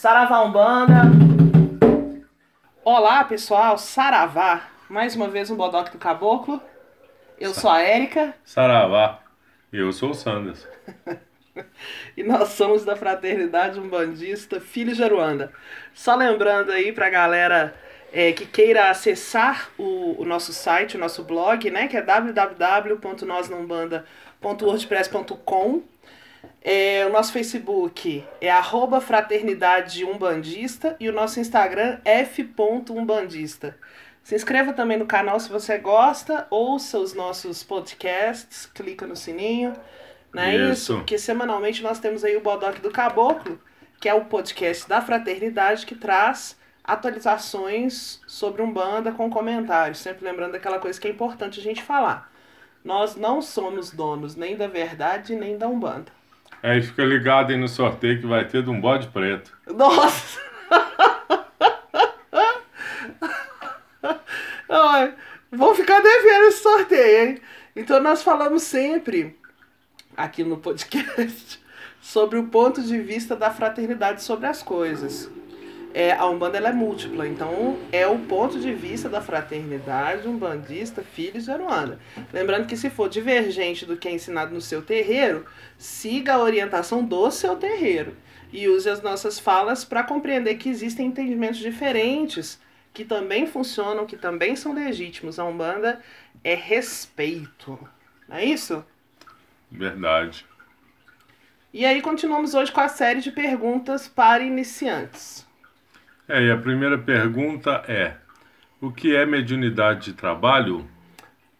Saravá Umbanda. Olá, pessoal. Saravá. Mais uma vez um Bodoque do Caboclo. Eu sou a Érica. Saravá. Eu sou o Sanders. e nós somos da Fraternidade Umbandista Filhos de Aruanda. Só lembrando aí pra galera é, que queira acessar o, o, nosso site, o nosso blog, né, que é www.nosnumbanda.wordpress.com. É, o nosso Facebook é arroba fraternidade umbandista e o nosso Instagram f.umbandista. Se inscreva também no canal se você gosta, ouça os nossos podcasts, clica no sininho, não é isso? isso? Porque semanalmente nós temos aí o Bodoque do Caboclo, que é o podcast da fraternidade que traz atualizações sobre Umbanda com comentários. Sempre lembrando aquela coisa que é importante a gente falar. Nós não somos donos nem da verdade nem da Umbanda. É, fica ligado aí no sorteio que vai ter de um bode preto. Nossa! Ai, vou ficar devendo esse sorteio, hein? Então nós falamos sempre aqui no podcast sobre o ponto de vista da fraternidade sobre as coisas é, a Umbanda ela é múltipla, então é o ponto de vista da fraternidade umbandista Filhos de Aruanda. Lembrando que se for divergente do que é ensinado no seu terreiro, siga a orientação do seu terreiro e use as nossas falas para compreender que existem entendimentos diferentes que também funcionam, que também são legítimos. A Umbanda é respeito. Não é isso? Verdade. E aí continuamos hoje com a série de perguntas para iniciantes. É, e a primeira pergunta é: o que é mediunidade de trabalho?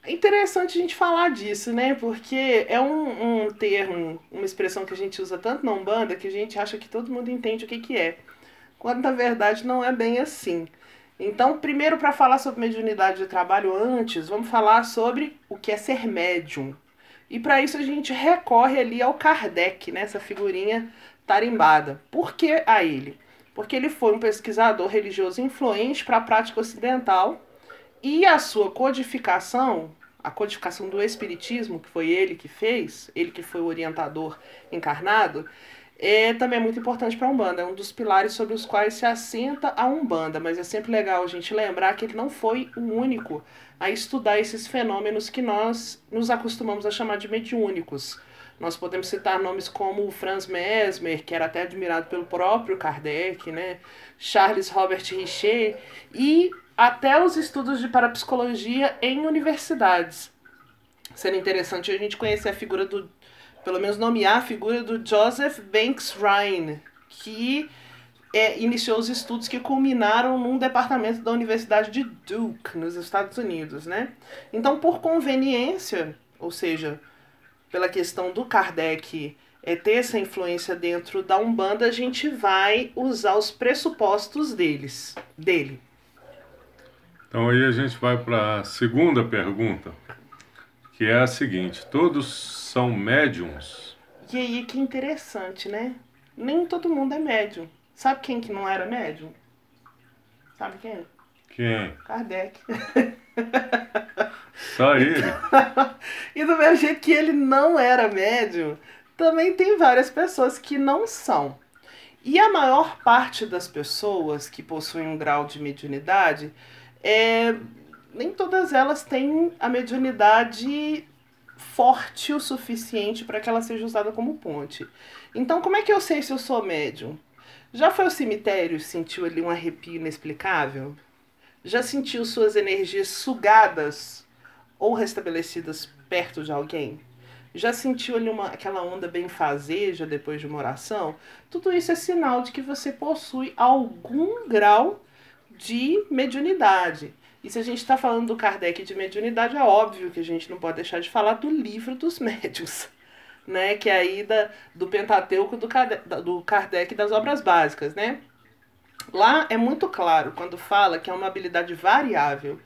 É interessante a gente falar disso, né? Porque é um, um termo, uma expressão que a gente usa tanto na Umbanda que a gente acha que todo mundo entende o que, que é. Quando na verdade não é bem assim. Então, primeiro, para falar sobre mediunidade de trabalho, antes, vamos falar sobre o que é ser médium. E para isso a gente recorre ali ao Kardec, né? figurinha tarimbada. Por que a ele? Porque ele foi um pesquisador religioso influente para a prática ocidental e a sua codificação, a codificação do espiritismo, que foi ele que fez, ele que foi o orientador encarnado, é também é muito importante para a Umbanda, é um dos pilares sobre os quais se assenta a Umbanda, mas é sempre legal a gente lembrar que ele não foi o único a estudar esses fenômenos que nós nos acostumamos a chamar de mediúnicos. Nós podemos citar nomes como Franz Mesmer, que era até admirado pelo próprio Kardec, né? Charles Robert Richer e até os estudos de parapsicologia em universidades. Seria interessante a gente conhecer a figura do, pelo menos nomear a figura do Joseph Banks Ryan, que é, iniciou os estudos que culminaram num departamento da Universidade de Duke, nos Estados Unidos, né? Então, por conveniência, ou seja, pela questão do Kardec é, ter essa influência dentro da Umbanda, a gente vai usar os pressupostos deles, dele. Então aí a gente vai para a segunda pergunta, que é a seguinte: todos são médiums? E aí que interessante, né? Nem todo mundo é médium. Sabe quem que não era médium? Sabe quem? Quem? Kardec. Só ele. e do mesmo jeito que ele não era médium, também tem várias pessoas que não são. E a maior parte das pessoas que possuem um grau de mediunidade, é, nem todas elas têm a mediunidade forte o suficiente para que ela seja usada como ponte. Então, como é que eu sei se eu sou médium? Já foi ao cemitério e sentiu ali um arrepio inexplicável? Já sentiu suas energias sugadas ou restabelecidas perto de alguém? Já sentiu ali uma, aquela onda bem fazeja depois de uma oração? Tudo isso é sinal de que você possui algum grau de mediunidade. E se a gente está falando do Kardec de mediunidade, é óbvio que a gente não pode deixar de falar do livro dos médios, né? Que é aí da, do Pentateuco do Kardec, do Kardec das obras básicas, né? Lá é muito claro quando fala que é uma habilidade variável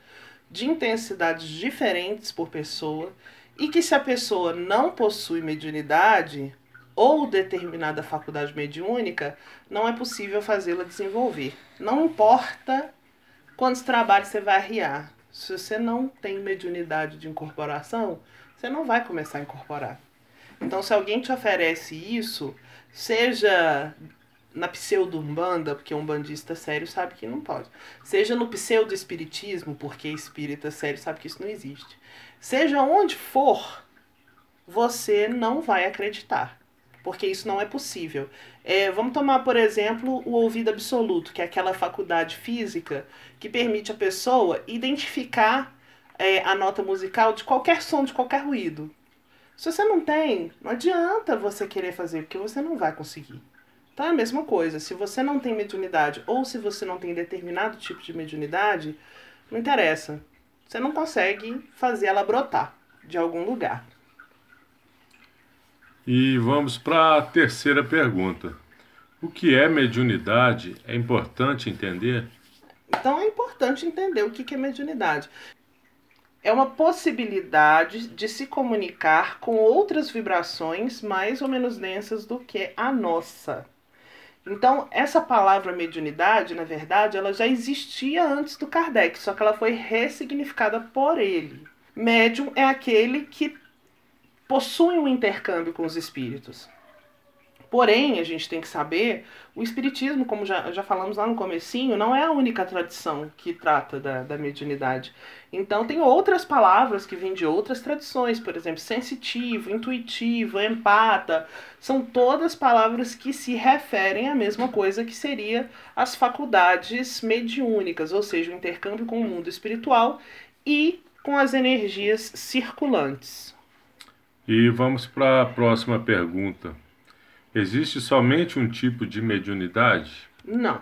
de intensidades diferentes por pessoa e que se a pessoa não possui mediunidade ou determinada faculdade mediúnica, não é possível fazê-la desenvolver. Não importa quantos trabalhos você vai arriar. Se você não tem mediunidade de incorporação, você não vai começar a incorporar. Então, se alguém te oferece isso, seja na pseudo-umbanda, porque um bandista sério sabe que não pode. Seja no pseudo-espiritismo, porque espírita sério sabe que isso não existe. Seja onde for, você não vai acreditar. Porque isso não é possível. É, vamos tomar, por exemplo, o ouvido absoluto, que é aquela faculdade física que permite a pessoa identificar é, a nota musical de qualquer som, de qualquer ruído. Se você não tem, não adianta você querer fazer, porque você não vai conseguir. Então é a mesma coisa. Se você não tem mediunidade ou se você não tem determinado tipo de mediunidade, não interessa. Você não consegue fazer ela brotar de algum lugar. E vamos para a terceira pergunta. O que é mediunidade? É importante entender? Então é importante entender o que é mediunidade. É uma possibilidade de se comunicar com outras vibrações mais ou menos densas do que a nossa. Então, essa palavra mediunidade, na verdade, ela já existia antes do Kardec, só que ela foi ressignificada por ele. Médium é aquele que possui um intercâmbio com os espíritos. Porém, a gente tem que saber, o Espiritismo, como já, já falamos lá no comecinho, não é a única tradição que trata da, da mediunidade. Então tem outras palavras que vêm de outras tradições, por exemplo, sensitivo, intuitivo, empata, são todas palavras que se referem à mesma coisa que seria as faculdades mediúnicas, ou seja, o intercâmbio com o mundo espiritual e com as energias circulantes. E vamos para a próxima pergunta. Existe somente um tipo de mediunidade? Não.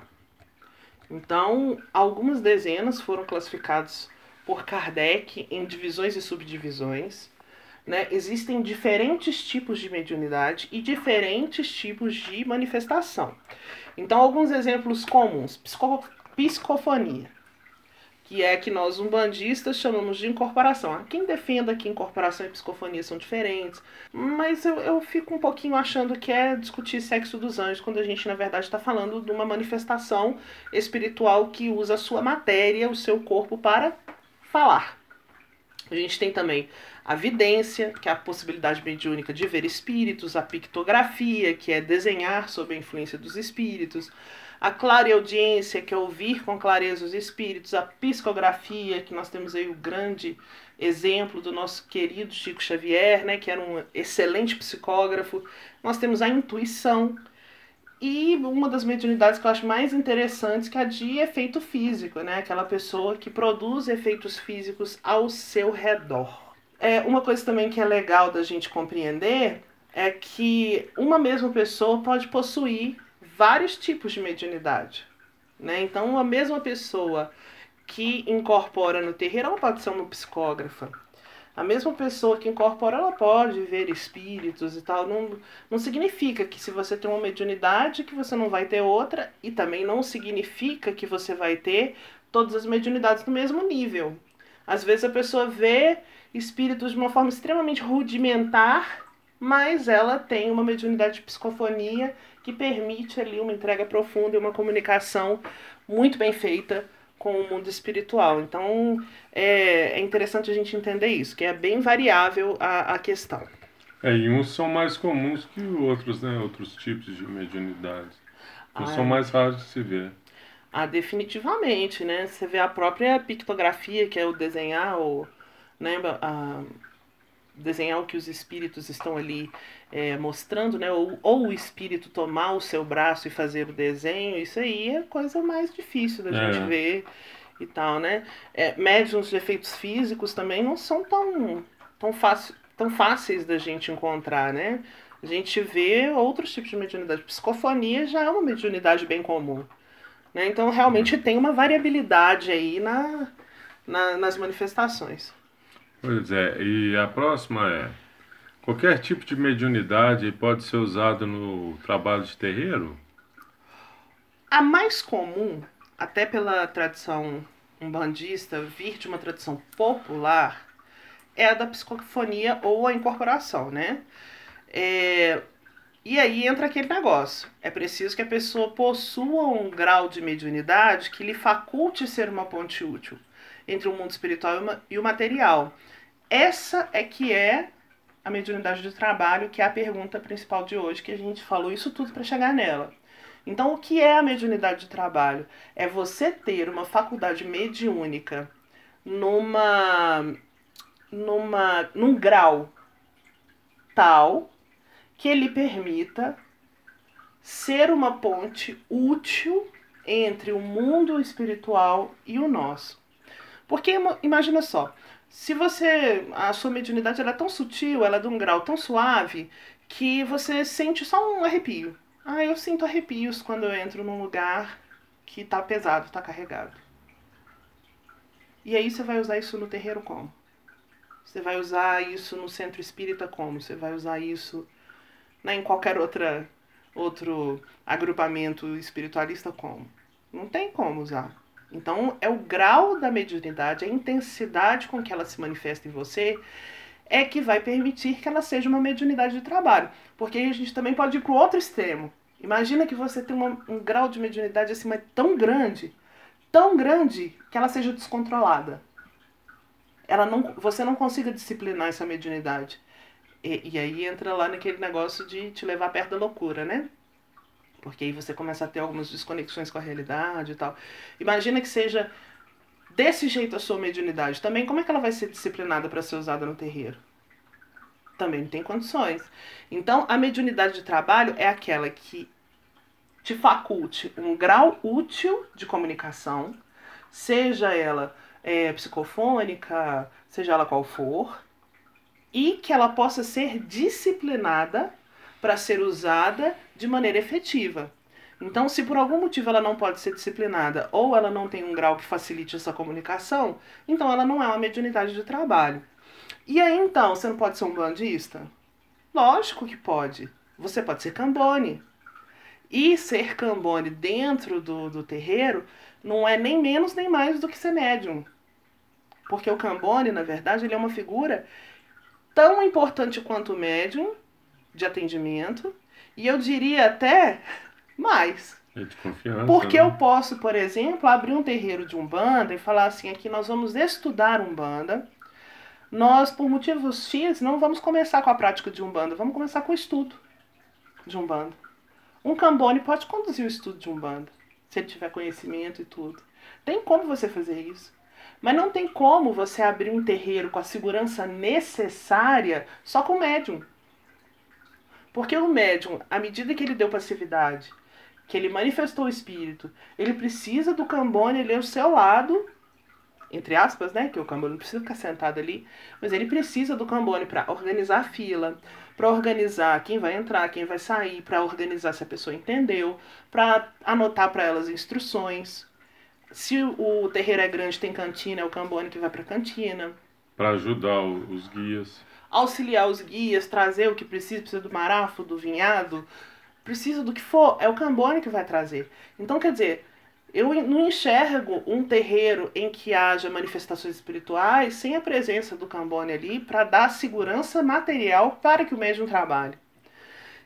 Então, algumas dezenas foram classificadas por Kardec em divisões e subdivisões. Né? Existem diferentes tipos de mediunidade e diferentes tipos de manifestação. Então, alguns exemplos comuns: psico psicofonia que é que nós umbandistas chamamos de incorporação. Há quem defenda que incorporação e psicofonia são diferentes, mas eu, eu fico um pouquinho achando que é discutir sexo dos anjos, quando a gente, na verdade, está falando de uma manifestação espiritual que usa a sua matéria, o seu corpo, para falar. A gente tem também a vidência, que é a possibilidade mediúnica de ver espíritos, a pictografia, que é desenhar sob a influência dos espíritos, a clareaudiência, que é ouvir com clareza os espíritos, a psicografia, que nós temos aí o grande exemplo do nosso querido Chico Xavier, né, que era um excelente psicógrafo. Nós temos a intuição e uma das mediunidades que eu acho mais interessantes que é a de efeito físico, né, aquela pessoa que produz efeitos físicos ao seu redor. É, uma coisa também que é legal da gente compreender é que uma mesma pessoa pode possuir vários tipos de mediunidade. Né? Então, a mesma pessoa que incorpora no terreiro, ela pode ser uma psicógrafa. A mesma pessoa que incorpora, ela pode ver espíritos e tal. Não, não significa que se você tem uma mediunidade, que você não vai ter outra. E também não significa que você vai ter todas as mediunidades no mesmo nível. Às vezes a pessoa vê espíritos de uma forma extremamente rudimentar, mas ela tem uma mediunidade de psicofonia que permite ali uma entrega profunda e uma comunicação muito bem feita com o mundo espiritual. Então é, é interessante a gente entender isso, que é bem variável a, a questão. É, e uns são mais comuns que outros, né? Outros tipos de mediunidade. Ah, são mais raros de se ver. Ah, definitivamente, né? Você vê a própria pictografia, que é o desenhar, o, né, a, desenhar o que os espíritos estão ali é, mostrando, né? Ou, ou o espírito tomar o seu braço e fazer o desenho, isso aí é a coisa mais difícil da é. gente ver e tal, né? É, médiums de efeitos físicos também não são tão, tão, fácil, tão fáceis da gente encontrar, né? A gente vê outros tipos de mediunidade. Psicofonia já é uma mediunidade bem comum. Né? Então, realmente tem uma variabilidade aí na, na nas manifestações. Pois é, e a próxima é: qualquer tipo de mediunidade pode ser usado no trabalho de terreiro? A mais comum, até pela tradição umbandista vir de uma tradição popular, é a da psicofonia ou a incorporação, né? É, e aí entra aquele negócio. É preciso que a pessoa possua um grau de mediunidade que lhe faculte ser uma ponte útil entre o mundo espiritual e o material. Essa é que é a mediunidade do trabalho, que é a pergunta principal de hoje, que a gente falou isso tudo para chegar nela. Então, o que é a mediunidade de trabalho? É você ter uma faculdade mediúnica numa, numa, num grau tal que ele permita ser uma ponte útil entre o mundo espiritual e o nosso. Porque imagina só, se você a sua mediunidade ela é tão sutil, ela é de um grau tão suave que você sente só um arrepio. Ah, eu sinto arrepios quando eu entro num lugar que tá pesado, tá carregado. E aí você vai usar isso no terreiro como? Você vai usar isso no centro espírita como? Você vai usar isso né, em qualquer outra outro agrupamento espiritualista como? Não tem como usar. Então, é o grau da mediunidade, a intensidade com que ela se manifesta em você, é que vai permitir que ela seja uma mediunidade de trabalho. Porque a gente também pode ir para o outro extremo. Imagina que você tem uma, um grau de mediunidade assim, mas tão grande, tão grande, que ela seja descontrolada. Ela não, você não consiga disciplinar essa mediunidade. E, e aí entra lá naquele negócio de te levar perto da loucura, né? Porque aí você começa a ter algumas desconexões com a realidade e tal. Imagina que seja desse jeito a sua mediunidade. Também, como é que ela vai ser disciplinada para ser usada no terreiro? Também não tem condições. Então, a mediunidade de trabalho é aquela que te faculte um grau útil de comunicação, seja ela é, psicofônica, seja ela qual for, e que ela possa ser disciplinada para ser usada de maneira efetiva. Então, se por algum motivo ela não pode ser disciplinada ou ela não tem um grau que facilite essa comunicação, então ela não é uma mediunidade de trabalho. E aí então, você não pode ser um bandista? Lógico que pode. Você pode ser cambone. E ser cambone dentro do, do terreiro não é nem menos nem mais do que ser médium. Porque o cambone, na verdade, ele é uma figura tão importante quanto o médium de atendimento, e eu diria até mais. É de confiança. Porque né? eu posso, por exemplo, abrir um terreiro de Umbanda e falar assim: aqui nós vamos estudar Umbanda. Nós, por motivos X, não vamos começar com a prática de Umbanda, vamos começar com o estudo de Umbanda. Um cambone pode conduzir o estudo de Umbanda, se ele tiver conhecimento e tudo. Tem como você fazer isso. Mas não tem como você abrir um terreiro com a segurança necessária só com médium. Porque o médium, à medida que ele deu passividade, que ele manifestou o espírito, ele precisa do cambone ali ao seu lado, entre aspas, né? Que o cambone não precisa ficar sentado ali, mas ele precisa do cambone para organizar a fila, para organizar quem vai entrar, quem vai sair, para organizar se a pessoa entendeu, para anotar para elas instruções. Se o terreiro é grande, tem cantina, é o Cambone que vai para cantina. Para ajudar os guias. Auxiliar os guias, trazer o que precisa, precisa do marafo, do vinhado, precisa do que for, é o Cambone que vai trazer. Então, quer dizer, eu não enxergo um terreiro em que haja manifestações espirituais sem a presença do Cambone ali para dar segurança material para que o médium trabalhe.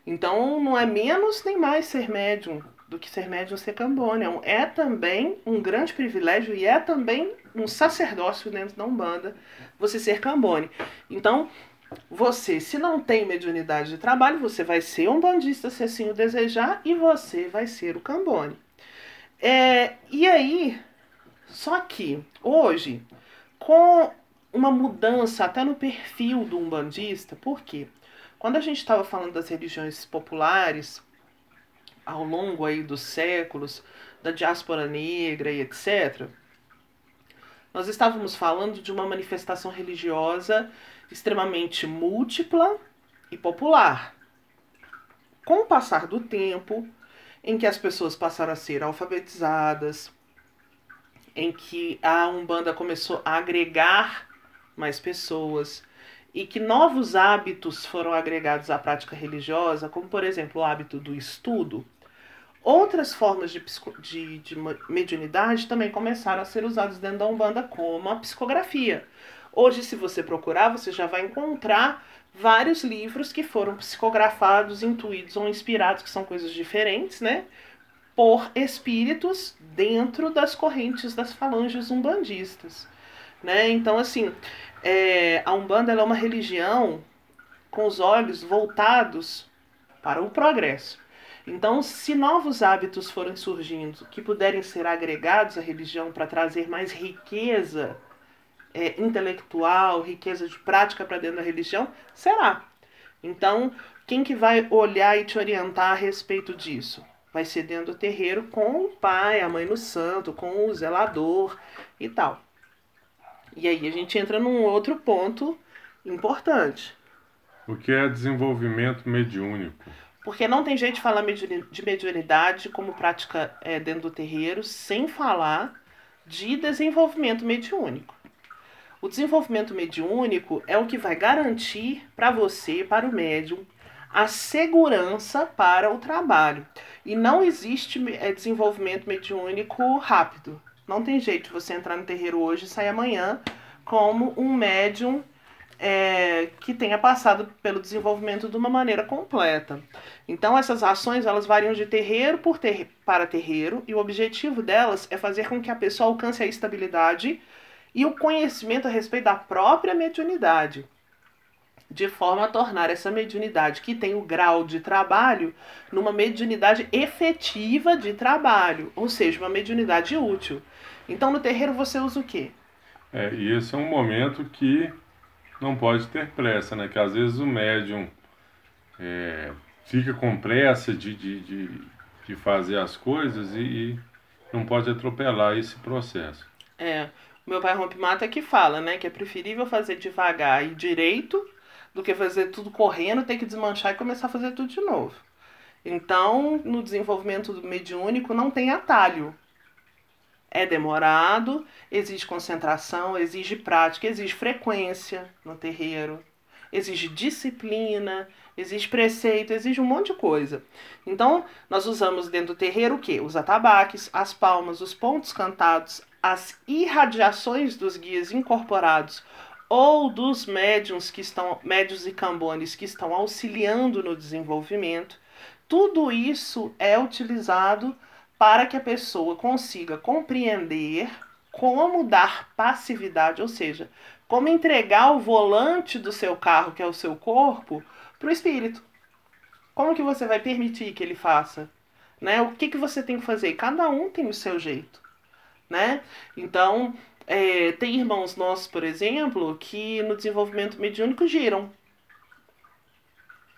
Então, não é menos nem mais ser médium do que ser médium ser cambônia. É também um grande privilégio e é também um sacerdócio dentro da Umbanda você ser cambone. Então, você, se não tem mediunidade de trabalho, você vai ser um bandista se assim o desejar e você vai ser o cambone. É, e aí, só que hoje, com uma mudança até no perfil do umbandista, por quê? Quando a gente estava falando das religiões populares, ao longo aí dos séculos, da diáspora negra e etc., nós estávamos falando de uma manifestação religiosa extremamente múltipla e popular. Com o passar do tempo, em que as pessoas passaram a ser alfabetizadas, em que a Umbanda começou a agregar mais pessoas e que novos hábitos foram agregados à prática religiosa, como por exemplo o hábito do estudo, Outras formas de, de, de mediunidade também começaram a ser usadas dentro da Umbanda, como a psicografia. Hoje, se você procurar, você já vai encontrar vários livros que foram psicografados, intuídos ou inspirados, que são coisas diferentes, né? Por espíritos dentro das correntes das falanges umbandistas. Né? Então, assim, é, a Umbanda é uma religião com os olhos voltados para o progresso. Então, se novos hábitos forem surgindo que puderem ser agregados à religião para trazer mais riqueza é, intelectual, riqueza de prática para dentro da religião, será. Então, quem que vai olhar e te orientar a respeito disso? Vai ser dentro do terreiro com o pai, a mãe no santo, com o zelador e tal. E aí a gente entra num outro ponto importante. O que é desenvolvimento mediúnico? Porque não tem jeito de falar de mediunidade como prática é, dentro do terreiro sem falar de desenvolvimento mediúnico. O desenvolvimento mediúnico é o que vai garantir para você, para o médium, a segurança para o trabalho. E não existe é, desenvolvimento mediúnico rápido. Não tem jeito de você entrar no terreiro hoje e sair amanhã como um médium é, que tenha passado pelo desenvolvimento de uma maneira completa. Então essas ações elas variam de terreiro por ter, para terreiro e o objetivo delas é fazer com que a pessoa alcance a estabilidade e o conhecimento a respeito da própria mediunidade, de forma a tornar essa mediunidade que tem o grau de trabalho numa mediunidade efetiva de trabalho, ou seja, uma mediunidade útil. Então no terreiro você usa o quê? É, e esse é um momento que não pode ter pressa, né? Que às vezes o médium é, fica com pressa de, de, de, de fazer as coisas e, e, não pode atropelar esse processo. É, meu pai rompe mata é que fala, né? Que é preferível fazer devagar e direito do que fazer tudo correndo, ter que desmanchar e começar a fazer tudo de novo. Então, no desenvolvimento do mediúnico não tem atalho é demorado, exige concentração, exige prática, exige frequência no terreiro, exige disciplina, exige preceito, exige um monte de coisa. Então, nós usamos dentro do terreiro o quê? Os atabaques, as palmas, os pontos cantados, as irradiações dos guias incorporados ou dos médiums que estão, médios e cambones que estão auxiliando no desenvolvimento. Tudo isso é utilizado para que a pessoa consiga compreender como dar passividade, ou seja, como entregar o volante do seu carro, que é o seu corpo, para o espírito. Como que você vai permitir que ele faça? Né? O que, que você tem que fazer? Cada um tem o seu jeito. Né? Então, é, tem irmãos nossos, por exemplo, que no desenvolvimento mediúnico giram.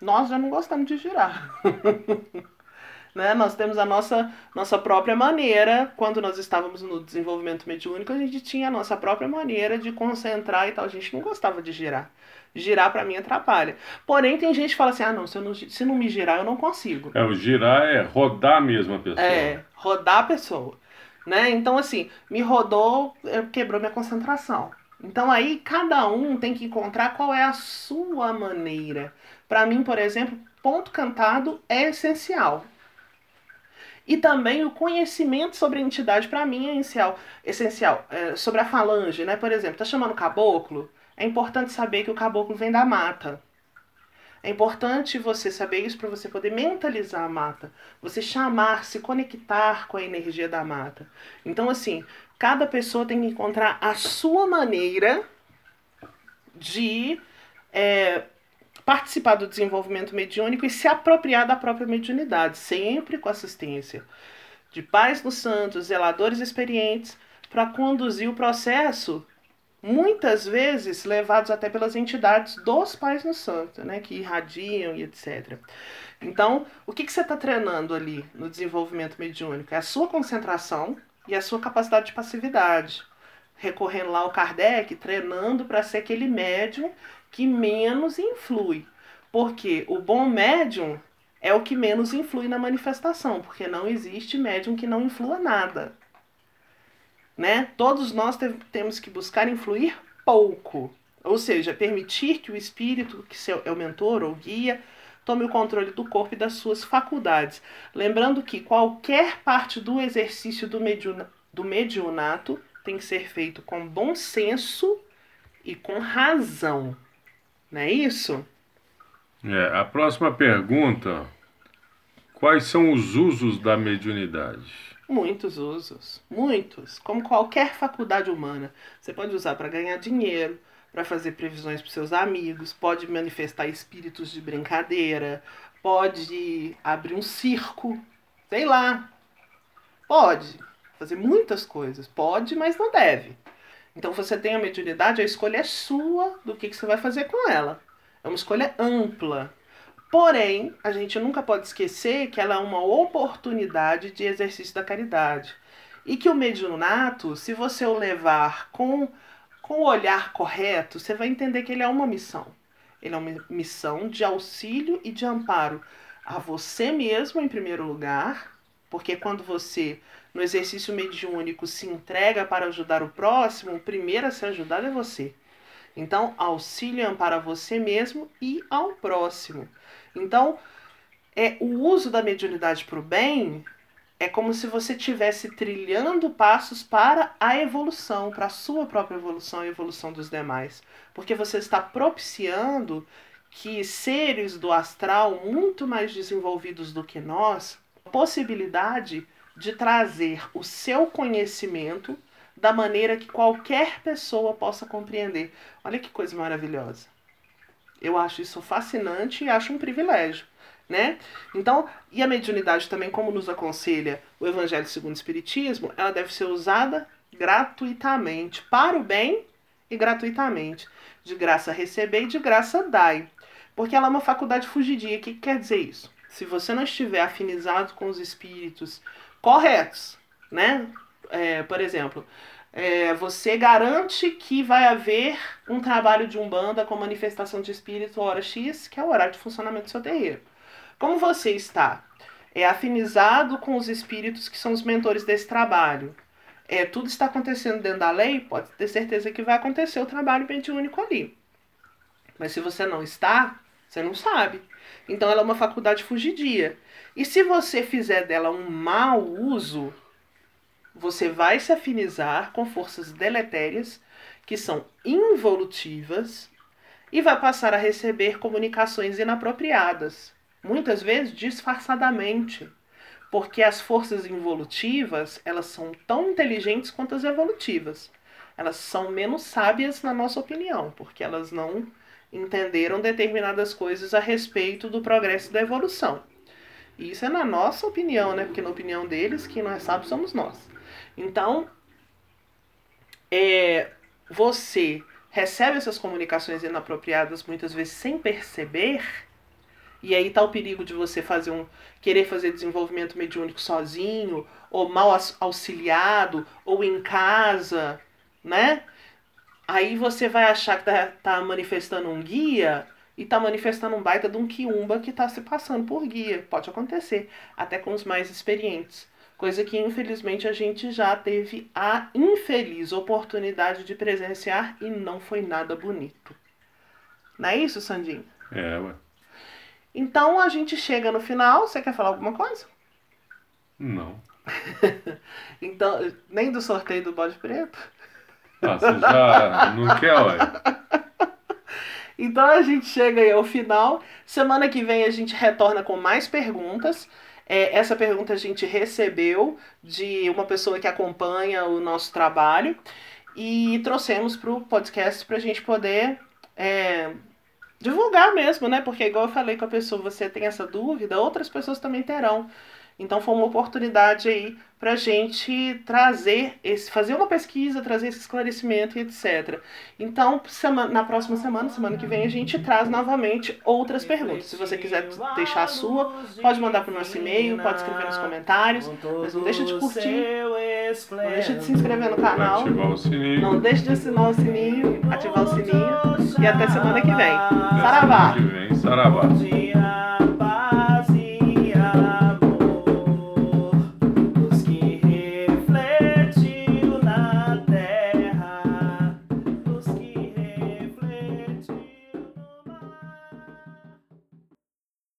Nós já não gostamos de girar. Né? Nós temos a nossa, nossa própria maneira, quando nós estávamos no desenvolvimento mediúnico, a gente tinha a nossa própria maneira de concentrar e tal. A gente não gostava de girar. Girar para mim atrapalha. Porém, tem gente que fala assim: ah, não, se, eu não, se não me girar, eu não consigo. É, o girar é rodar mesmo a pessoa. É, rodar a pessoa. Né? Então, assim, me rodou, quebrou minha concentração. Então, aí, cada um tem que encontrar qual é a sua maneira. Para mim, por exemplo, ponto cantado é essencial. E também o conhecimento sobre a entidade, para mim, é essencial. essencial. É, sobre a falange, né? Por exemplo, tá chamando caboclo? É importante saber que o caboclo vem da mata. É importante você saber isso para você poder mentalizar a mata, você chamar, se conectar com a energia da mata. Então, assim, cada pessoa tem que encontrar a sua maneira de é, participar do desenvolvimento mediúnico e se apropriar da própria mediunidade, sempre com assistência de pais dos santos, zeladores experientes, para conduzir o processo, muitas vezes levados até pelas entidades dos pais no santo, né, que irradiam e etc. Então, o que, que você está treinando ali no desenvolvimento mediúnico? É a sua concentração e a sua capacidade de passividade. Recorrendo lá ao Kardec, treinando para ser aquele médium que menos influi. Porque o bom médium é o que menos influi na manifestação, porque não existe médium que não influa nada. Né? Todos nós te temos que buscar influir pouco, ou seja, permitir que o espírito, que é o mentor ou guia, tome o controle do corpo e das suas faculdades. Lembrando que qualquer parte do exercício do, mediuna, do mediunato tem que ser feito com bom senso e com razão. Não é isso? É, a próxima pergunta: quais são os usos da mediunidade? Muitos usos, muitos. Como qualquer faculdade humana, você pode usar para ganhar dinheiro, para fazer previsões para seus amigos, pode manifestar espíritos de brincadeira, pode abrir um circo, sei lá. Pode fazer muitas coisas. Pode, mas não deve. Então você tem a mediunidade, a escolha é sua do que, que você vai fazer com ela. É uma escolha ampla. Porém, a gente nunca pode esquecer que ela é uma oportunidade de exercício da caridade. E que o mediunato, se você o levar com, com o olhar correto, você vai entender que ele é uma missão. Ele é uma missão de auxílio e de amparo a você mesmo, em primeiro lugar, porque quando você, no exercício mediúnico, se entrega para ajudar o próximo, o primeiro a ser ajudado é você. Então, auxílio e amparo a você mesmo e ao próximo. Então, é o uso da mediunidade para o bem é como se você estivesse trilhando passos para a evolução, para a sua própria evolução e a evolução dos demais. Porque você está propiciando que seres do astral muito mais desenvolvidos do que nós, possibilidade de trazer o seu conhecimento da maneira que qualquer pessoa possa compreender. Olha que coisa maravilhosa. Eu acho isso fascinante e acho um privilégio né? Então, e a mediunidade também, como nos aconselha o Evangelho segundo o Espiritismo, ela deve ser usada gratuitamente, para o bem e gratuitamente. De graça receber e de graça dai. Porque ela é uma faculdade fugidia. O que, que quer dizer isso? Se você não estiver afinizado com os espíritos corretos, né? É, por exemplo, é, você garante que vai haver um trabalho de umbanda com manifestação de espírito hora X, que é o horário de funcionamento do seu terreiro. Como você está é, afinizado com os espíritos que são os mentores desse trabalho, é, tudo está acontecendo dentro da lei, pode ter certeza que vai acontecer o trabalho mediúnico ali. Mas se você não está, você não sabe. Então ela é uma faculdade fugidia. E se você fizer dela um mau uso, você vai se afinizar com forças deletérias que são involutivas e vai passar a receber comunicações inapropriadas muitas vezes disfarçadamente, porque as forças involutivas, elas são tão inteligentes quanto as evolutivas. Elas são menos sábias na nossa opinião, porque elas não entenderam determinadas coisas a respeito do progresso da evolução. E isso é na nossa opinião, né? Porque na opinião deles, quem não é sábio somos nós. Então, é, você recebe essas comunicações inapropriadas muitas vezes sem perceber, e aí tá o perigo de você fazer um querer fazer desenvolvimento mediúnico sozinho, ou mal auxiliado, ou em casa, né? Aí você vai achar que tá, tá manifestando um guia e tá manifestando um baita de um quiumba que tá se passando por guia. Pode acontecer, até com os mais experientes. Coisa que infelizmente a gente já teve a infeliz oportunidade de presenciar e não foi nada bonito. Não é isso, Sandinho? É, ué. Então a gente chega no final. Você quer falar alguma coisa? Não. então, nem do sorteio do bode preto? Ah, você já não quer, olha. Então a gente chega aí ao final. Semana que vem a gente retorna com mais perguntas. É, essa pergunta a gente recebeu de uma pessoa que acompanha o nosso trabalho e trouxemos para o podcast para a gente poder é, divulgar mesmo, né? Porque igual eu falei com a pessoa, você tem essa dúvida, outras pessoas também terão. Então foi uma oportunidade aí para gente trazer esse, fazer uma pesquisa, trazer esse esclarecimento e etc. Então, semana, na próxima semana, semana que vem, a gente traz novamente outras perguntas. Se você quiser deixar a sua, pode mandar para o nosso e-mail, pode escrever nos comentários. Mas não deixa de curtir, não deixa de se inscrever no canal, não deixe de assinar o sininho, ativar o sininho e até semana que vem. Saravá! Semana que vem, Saravá. dia.